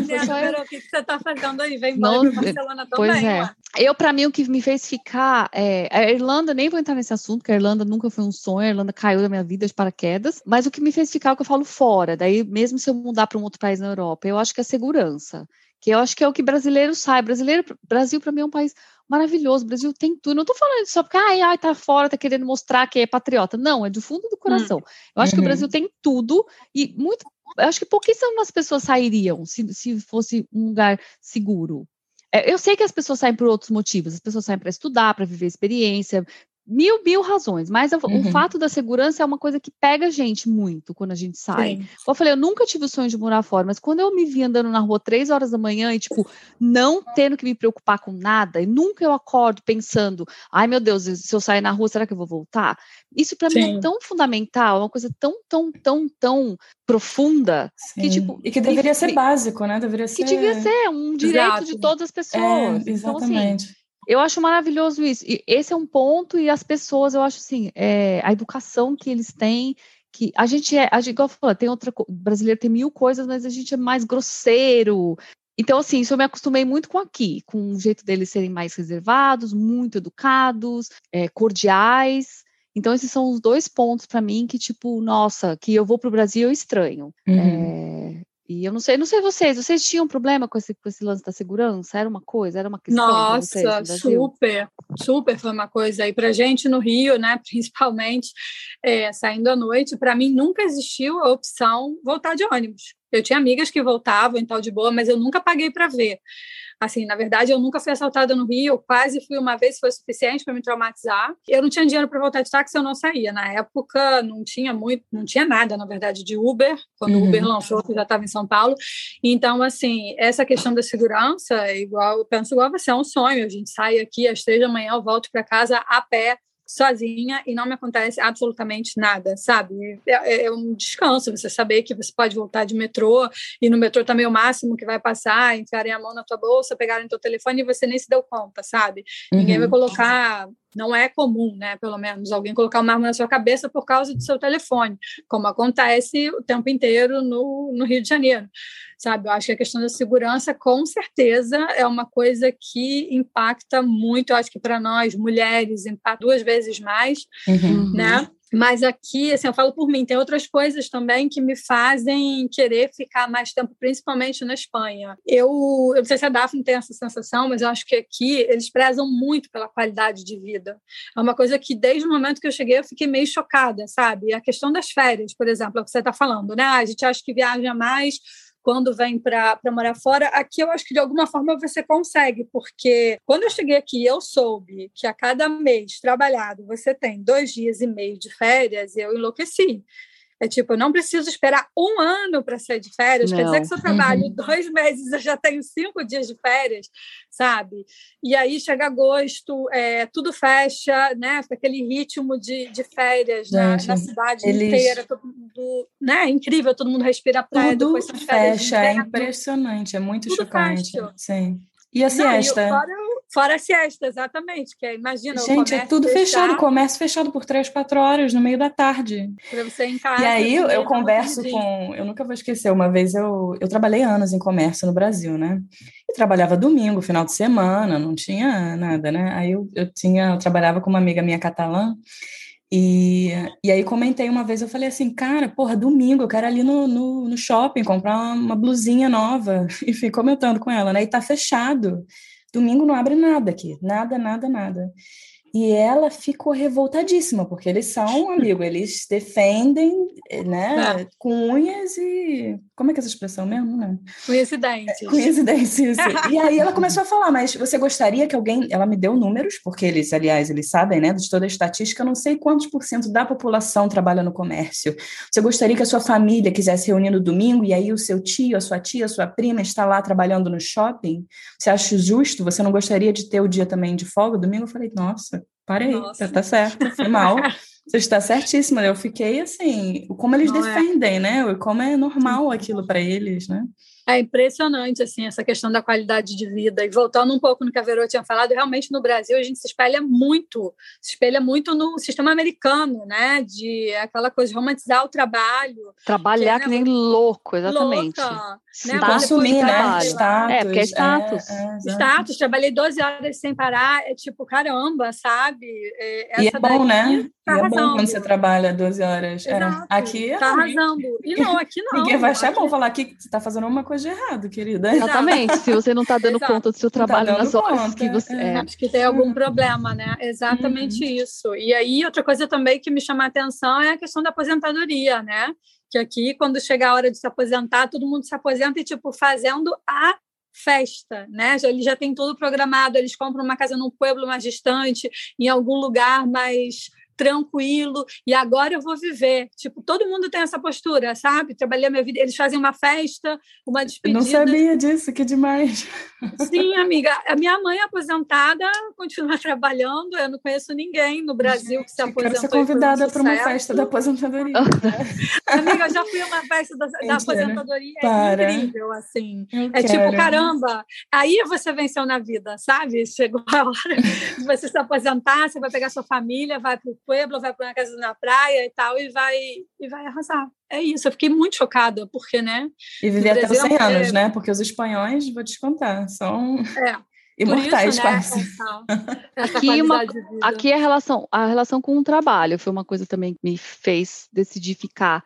O que, você está fazendo aí? Vem embora Barcelona também. Pois é. Eu, para mim, o que me fez ficar. É, a Irlanda, nem vou entrar nesse assunto, porque a Irlanda nunca foi um sonho, a Irlanda caiu da minha vida de paraquedas. Mas o que me fez ficar é o que eu falo fora. Daí, mesmo se eu mudar para um outro país na Europa, eu acho que é segurança que eu acho que é o que brasileiro sai. Brasileiro, Brasil, para mim, é um país maravilhoso. O Brasil tem tudo. Não estou falando só porque, ai, ai, tá fora, tá querendo mostrar que é patriota. Não, é do fundo do coração. Hum. Eu acho uhum. que o Brasil uhum. tem tudo e muito. Eu acho que pouquíssimas pessoas sairiam se, se fosse um lugar seguro. É, eu sei que as pessoas saem por outros motivos. As pessoas saem para estudar, para viver experiência, mil, mil razões, mas uhum. o fato da segurança é uma coisa que pega a gente muito quando a gente sai. Sim. Eu falei, eu nunca tive o sonho de morar fora, mas quando eu me vi andando na rua três horas da manhã e, tipo, não tendo que me preocupar com nada, e nunca eu acordo pensando, ai meu Deus, se eu sair na rua, será que eu vou voltar? Isso para mim é tão fundamental, é uma coisa tão, tão, tão, tão profunda Sim. que, tipo. E que deveria ser básico, né? Deveria ser. Que devia ser um direito Exato. de todas as pessoas. É, exatamente. Então, assim, eu acho maravilhoso isso. E esse é um ponto, e as pessoas, eu acho assim, é, a educação que eles têm, que a gente é, a gente, igual falou, tem outra, o brasileiro tem mil coisas, mas a gente é mais grosseiro. Então, assim, isso eu me acostumei muito com aqui, com o jeito deles serem mais reservados, muito educados, é, cordiais. Então, esses são os dois pontos para mim que, tipo, nossa, que eu vou para o Brasil eu estranho. Uhum. É, e eu não sei, não sei vocês, vocês tinham problema com esse, com esse lance da segurança? Era uma coisa, era uma questão? Nossa, super, super foi uma coisa. E para gente no Rio, né, principalmente, é, saindo à noite, para mim nunca existiu a opção voltar de ônibus. Eu tinha amigas que voltavam e tal de boa, mas eu nunca paguei para ver. Assim, na verdade, eu nunca fui assaltada no Rio, eu quase fui uma vez, foi suficiente para me traumatizar. Eu não tinha dinheiro para voltar de táxi, eu não saía. Na época, não tinha muito, não tinha nada, na verdade, de Uber, quando uhum. o Uber lançou, eu já estava em São Paulo. Então, assim, essa questão da segurança, igual, eu penso igual você, é um sonho. A gente sai aqui às três da manhã, eu volto para casa a pé, sozinha e não me acontece absolutamente nada, sabe? É, é, é, um descanso você saber que você pode voltar de metrô e no metrô também o máximo que vai passar, enfiarem a mão na tua bolsa, pegarem teu telefone e você nem se deu conta, sabe? Uhum. Ninguém vai uhum. colocar não é comum, né, pelo menos, alguém colocar uma arma na sua cabeça por causa do seu telefone, como acontece o tempo inteiro no, no Rio de Janeiro, sabe? Eu acho que a questão da segurança, com certeza, é uma coisa que impacta muito, eu acho que para nós, mulheres, impacta duas vezes mais, uhum. né? Mas aqui, assim, eu falo por mim, tem outras coisas também que me fazem querer ficar mais tempo, principalmente na Espanha. Eu, eu não sei se a Daphne tem essa sensação, mas eu acho que aqui eles prezam muito pela qualidade de vida. É uma coisa que, desde o momento que eu cheguei, eu fiquei meio chocada, sabe? A questão das férias, por exemplo, é o que você está falando, né? A gente acha que viaja mais quando vem para morar fora, aqui eu acho que de alguma forma você consegue, porque quando eu cheguei aqui, eu soube que a cada mês trabalhado você tem dois dias e meio de férias, eu enlouqueci. É tipo, eu não preciso esperar um ano para sair de férias. Não. Quer dizer que se eu trabalho uhum. dois meses, eu já tenho cinco dias de férias, sabe? E aí chega agosto, é, tudo fecha, né? Fica aquele ritmo de, de férias na, na, cidade eles... inteira. Todo mundo, né? É incrível, todo mundo respira praia, tudo depois fecha, é impressionante, é muito tudo chocante. Fecha. Sim. E a siesta? Não, fora, fora, a siesta, exatamente. Que é, imagina, Gente, é tudo fechado, comércio fechado por três, quatro horas no meio da tarde. Para você em casa. E aí eu, eu converso com. Eu nunca vou esquecer, uma vez eu, eu trabalhei anos em comércio no Brasil, né? E trabalhava domingo, final de semana, não tinha nada, né? Aí eu, eu tinha, eu trabalhava com uma amiga minha catalã. E, e aí comentei uma vez, eu falei assim, cara, porra, domingo, eu quero ali no, no, no shopping comprar uma, uma, blusinha nova. E fui comentando com ela, né? E tá fechado. Domingo não abre nada aqui, nada, nada, nada. E ela ficou revoltadíssima, porque eles são, amigo, eles defendem, né, é. com unhas e. Como é que é essa expressão mesmo? Não. Unhas e dentes, isso. e aí ela começou a falar, mas você gostaria que alguém. Ela me deu números, porque eles, aliás, eles sabem, né, de toda a estatística, não sei quantos por cento da população trabalha no comércio. Você gostaria que a sua família quisesse reunir no domingo e aí o seu tio, a sua tia, a sua prima está lá trabalhando no shopping? Você acha justo? Você não gostaria de ter o dia também de folga? Domingo eu falei, nossa parei, Nossa. tá certo, foi mal. Você está certíssima. Eu fiquei assim, como eles Não é. defendem, é. né? Como é normal aquilo para eles, né? É impressionante, assim, essa questão da qualidade de vida. E voltando um pouco no que a Verô tinha falado, realmente no Brasil a gente se espelha muito, se espelha muito no sistema americano, né? De aquela coisa de romantizar o trabalho. Trabalhar que, é, que nem louco, exatamente. Louca, né? Tá assumir, né? Status. É, porque é status. É, é, status, trabalhei 12 horas sem parar, é tipo, caramba, sabe? É, e é bom, né? Tá é bom quando você trabalha 12 horas. É. Aqui tá arrasando. E não, aqui não. Ninguém vai achar bom falar que você tá fazendo uma coisa de errado, querida. Exatamente. Se você não tá dando Exato. conta do seu tá trabalho tá nas horas conta, que você. É. Acho que tem algum problema, né? Exatamente uhum. isso. E aí, outra coisa também que me chama a atenção é a questão da aposentadoria, né? Que aqui, quando chega a hora de se aposentar, todo mundo se aposenta e, tipo, fazendo a festa, né? Eles já têm tudo programado, eles compram uma casa num pueblo mais distante, em algum lugar mais tranquilo, e agora eu vou viver. Tipo, todo mundo tem essa postura, sabe? Trabalhei a minha vida, eles fazem uma festa, uma despedida. Eu não sabia disso, que demais. Sim, amiga. A minha mãe aposentada continua trabalhando, eu não conheço ninguém no Brasil que se aposentou. Quero ser convidada para uma festa da aposentadoria. amiga, eu já fui a uma festa da, da aposentadoria, é Para. é incrível, assim. Eu é tipo, quero. tipo, caramba, aí você venceu na vida, sabe? Chegou a hora de você se aposentar, você vai pegar sua família, vai para o pueblo, vai para uma casa na praia e tal, e vai, e vai arrasar. É isso, eu fiquei muito chocada, porque, né? E viver até os 100 é anos, né? Porque os espanhóis, vou te contar, são é, imortais isso, né, quase. aqui, uma, aqui a relação, a relação com o trabalho foi uma coisa também que me fez decidir ficar,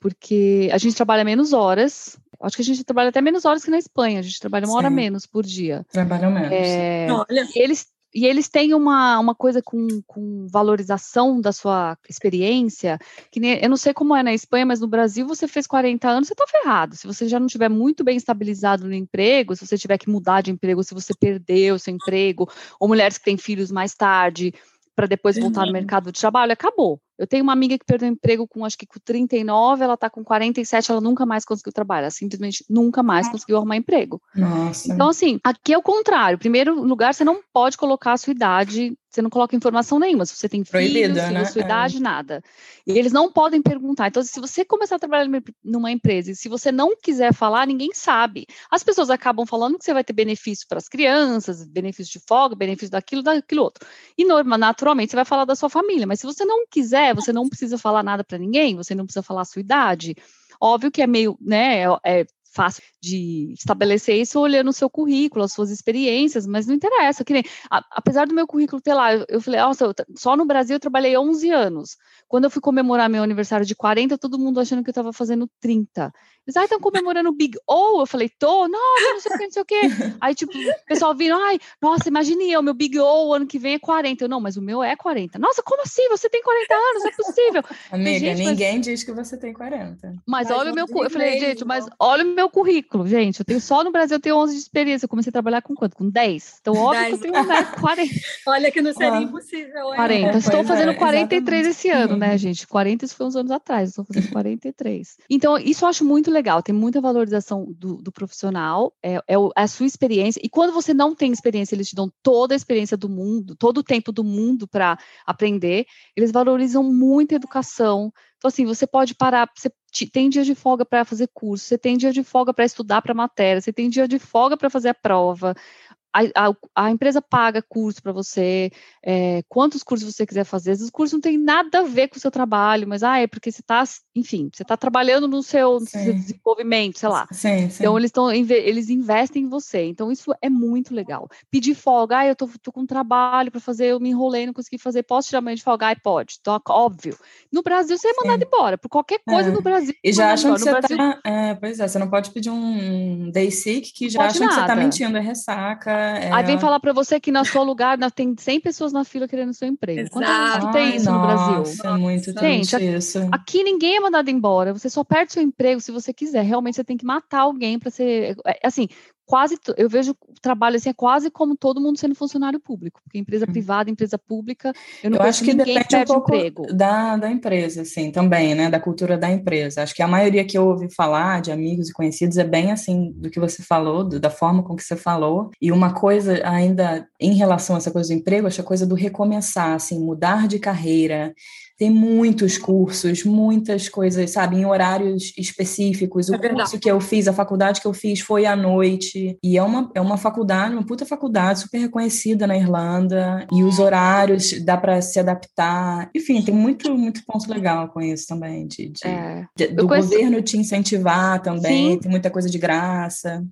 porque a gente trabalha menos horas, Acho que a gente trabalha até menos horas que na Espanha. A gente trabalha uma Sim. hora menos por dia. Trabalham menos. É, Olha. Eles e eles têm uma, uma coisa com, com valorização da sua experiência, que nem, eu não sei como é na Espanha, mas no Brasil você fez 40 anos, você está ferrado. Se você já não estiver muito bem estabilizado no emprego, se você tiver que mudar de emprego, se você perdeu o seu emprego, ou mulheres que têm filhos mais tarde, para depois voltar no mercado de trabalho, acabou. Eu tenho uma amiga que perdeu emprego com acho que com 39, ela está com 47, ela nunca mais conseguiu trabalhar, ela simplesmente nunca mais conseguiu arrumar emprego. Nossa. Então, assim, aqui é o contrário. Primeiro lugar, você não pode colocar a sua idade, você não coloca informação nenhuma, se você tem filhos, né? sua é. idade, é. nada. E eles não podem perguntar. Então, se você começar a trabalhar numa empresa e se você não quiser falar, ninguém sabe. As pessoas acabam falando que você vai ter benefício para as crianças, benefício de folga, benefício daquilo, daquilo outro. E naturalmente, você vai falar da sua família, mas se você não quiser, você não precisa falar nada para ninguém, você não precisa falar a sua idade. Óbvio que é meio, né, é, é fácil de estabelecer isso olhando o seu currículo, as suas experiências, mas não interessa, que nem, a, apesar do meu currículo ter lá, eu, eu falei, nossa, eu, só no Brasil eu trabalhei 11 anos, quando eu fui comemorar meu aniversário de 40, todo mundo achando que eu estava fazendo 30, eles, ah, estão comemorando o Big O, eu falei, tô, não, não sei o que, não sei o que, aí tipo, o pessoal vindo, ai, nossa, imagine eu, meu Big O, ano que vem é 40, eu, não, mas o meu é 40, nossa, como assim, você tem 40 anos, não é possível. Amiga, gente, ninguém mas... diz que você tem 40. Mas, mas olha o meu, eu falei, gente, mas olha o meu currículo, gente, eu tenho só no Brasil eu tenho 11 de experiência. Eu comecei a trabalhar com quanto? Com 10. Então, óbvio 10. que eu tenho né, 40. Olha que não seria impossível. 40. É, estou fazendo é, 43 esse ano, né, gente? 40 isso foi uns anos atrás, estou fazendo 43. Então, isso eu acho muito legal. Tem muita valorização do, do profissional, é, é, é a sua experiência. E quando você não tem experiência, eles te dão toda a experiência do mundo, todo o tempo do mundo para aprender. Eles valorizam muito a educação. Então, assim, você pode parar, você tem dia de folga para fazer curso, você tem dia de folga para estudar para matéria, você tem dia de folga para fazer a prova. A, a, a empresa paga curso para você, é, quantos cursos você quiser fazer. Os cursos não tem nada a ver com o seu trabalho, mas ah, é porque você está, enfim, você está trabalhando no seu, no seu, desenvolvimento, sei lá. Sim, sim. Então eles estão, eles investem em você. Então isso é muito legal. Pedir folga, ah, eu tô, tô com trabalho para fazer, eu me enrolei, não consegui fazer, posso tirar amanhã de folga? Ah, pode. Então, óbvio. No Brasil você é mandado sim. embora por qualquer coisa é. no Brasil. E já acham que você Brasil... tá, é, pois é, você não pode pedir um day sick que já acham nada. que você tá mentindo, é ressaca. É... Aí vem falar para você que no seu lugar tem 100 pessoas na fila querendo seu emprego. Quantas vezes tem isso no Brasil? Nossa, é muito Gente, isso. Aqui ninguém é mandado embora. Você só perde seu emprego se você quiser. Realmente você tem que matar alguém para ser. É, assim, quase, eu vejo o trabalho assim, é quase como todo mundo sendo funcionário público, porque empresa uhum. privada, empresa pública, eu não eu acho que ninguém depende um pouco emprego. Da, da empresa, assim, também, né, da cultura da empresa. Acho que a maioria que eu ouvi falar, de amigos e conhecidos, é bem assim, do que você falou, do, da forma com que você falou, e uma coisa ainda em relação a essa coisa do emprego, acho a coisa do recomeçar, assim, mudar de carreira, tem muitos cursos, muitas coisas, sabe, em horários específicos. O é curso que eu fiz, a faculdade que eu fiz foi à noite. E é uma, é uma faculdade, uma puta faculdade, super reconhecida na Irlanda. E os horários dá para se adaptar. Enfim, tem muito, muito ponto legal com isso também. De, de, é. de do conheci... governo te incentivar também, Sim. tem muita coisa de graça.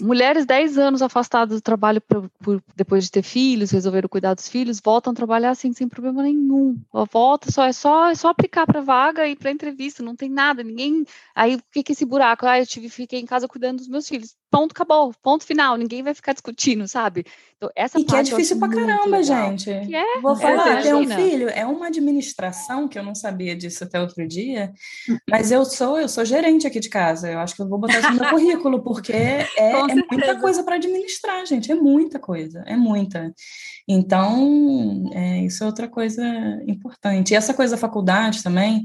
Mulheres 10 anos afastadas do trabalho por, por, depois de ter filhos, resolveram cuidar dos filhos, voltam a trabalhar assim, sem problema nenhum. Volta, só é só, é só aplicar para vaga e para entrevista, não tem nada, ninguém. Aí o que, que é esse buraco? Ah, eu tive, fiquei em casa cuidando dos meus filhos ponto, acabou, ponto final, ninguém vai ficar discutindo, sabe? Então, essa e que é difícil pra caramba, legal. gente. Que é, Vou falar, é, ter um filho é uma administração que eu não sabia disso até outro dia, mas eu sou, eu sou gerente aqui de casa. Eu acho que eu vou botar isso no meu currículo, porque é, é muita coisa para administrar, gente. É muita coisa, é muita. Então, é, isso é outra coisa importante. E essa coisa da faculdade também,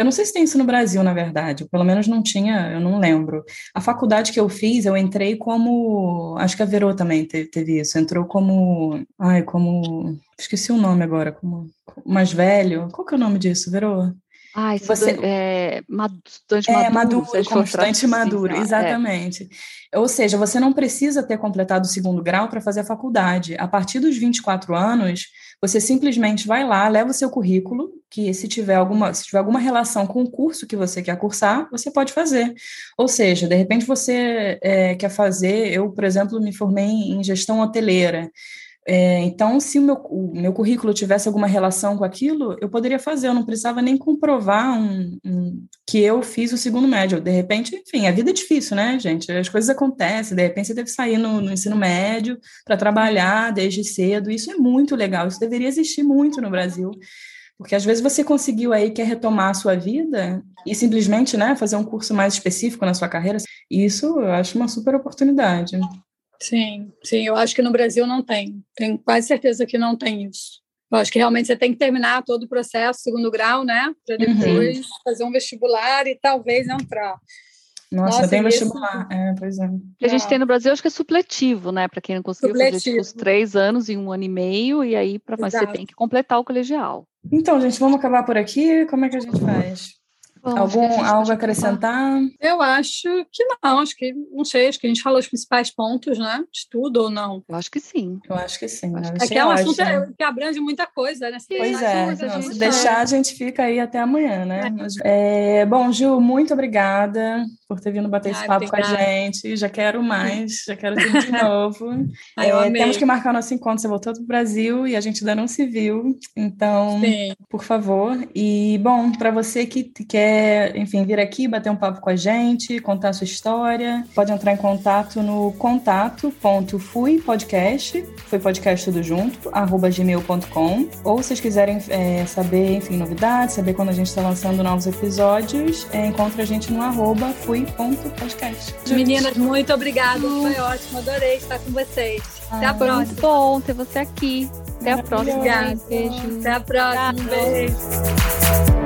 eu não sei se tem isso no Brasil, na verdade, pelo menos não tinha, eu não lembro. A faculdade que eu fiz, eu entrei como. Acho que a Verô também teve, teve isso, entrou como. Ai, como. Esqueci o nome agora, como mais velho. Qual que é o nome disso, Verô? Ah, você é, estudante é, maduro, maduro como estudante maduro, exatamente. É. Ou seja, você não precisa ter completado o segundo grau para fazer a faculdade. A partir dos 24 anos, você simplesmente vai lá, leva o seu currículo, que se tiver alguma, se tiver alguma relação com o curso que você quer cursar, você pode fazer. Ou seja, de repente você é, quer fazer, eu, por exemplo, me formei em gestão hoteleira. É, então, se o meu, o meu currículo tivesse alguma relação com aquilo, eu poderia fazer, eu não precisava nem comprovar um, um, que eu fiz o segundo médio. De repente, enfim, a vida é difícil, né, gente? As coisas acontecem, de repente você deve sair no, no ensino médio para trabalhar desde cedo. Isso é muito legal, isso deveria existir muito no Brasil. Porque às vezes você conseguiu aí, quer retomar a sua vida e simplesmente né, fazer um curso mais específico na sua carreira. Isso eu acho uma super oportunidade. Sim, sim, eu acho que no Brasil não tem. Tenho quase certeza que não tem isso. Eu acho que realmente você tem que terminar todo o processo, segundo grau, né? Para uhum. depois uhum. fazer um vestibular e talvez entrar. Nossa, Nossa tem vestibular, é, pois é. O que a gente tem no Brasil, acho que é supletivo, né? Para quem não conseguiu supletivo. fazer tipo, os três anos e um ano e meio, e aí para você tem que completar o colegial. Então, gente, vamos acabar por aqui. Como é que a gente faz? Bom, Algum, algo a acrescentar? Eu acho que não, acho que, não sei, acho que a gente falou os principais pontos, né? De tudo ou não? Eu acho que sim. Eu acho que sim. Acho é que é um assunto que abrange muita coisa, né? Pois é, não, se deixar, a gente fica aí até amanhã, né? É. É, bom, Gil, muito obrigada por ter vindo bater esse papo obrigada. com a gente. Já quero mais, já quero tudo de novo. Ai, é, temos que marcar nosso encontro. Você voltou para o Brasil e a gente ainda não se viu. Então, sim. por favor. E, bom, para você que quer enfim, vir aqui bater um papo com a gente, contar a sua história, pode entrar em contato no contato.fuipodcast, foi podcast tudo junto, arroba gmail.com, ou se vocês quiserem é, saber, enfim, novidades, saber quando a gente está lançando novos episódios, é, encontra a gente no arroba fui.podcast. Meninas, muito obrigada, foi ótimo, adorei estar com vocês. Até ah, a próxima. Muito bom ter você aqui. Até a próxima. Obrigada. Beijo. Até a próxima. Beijo.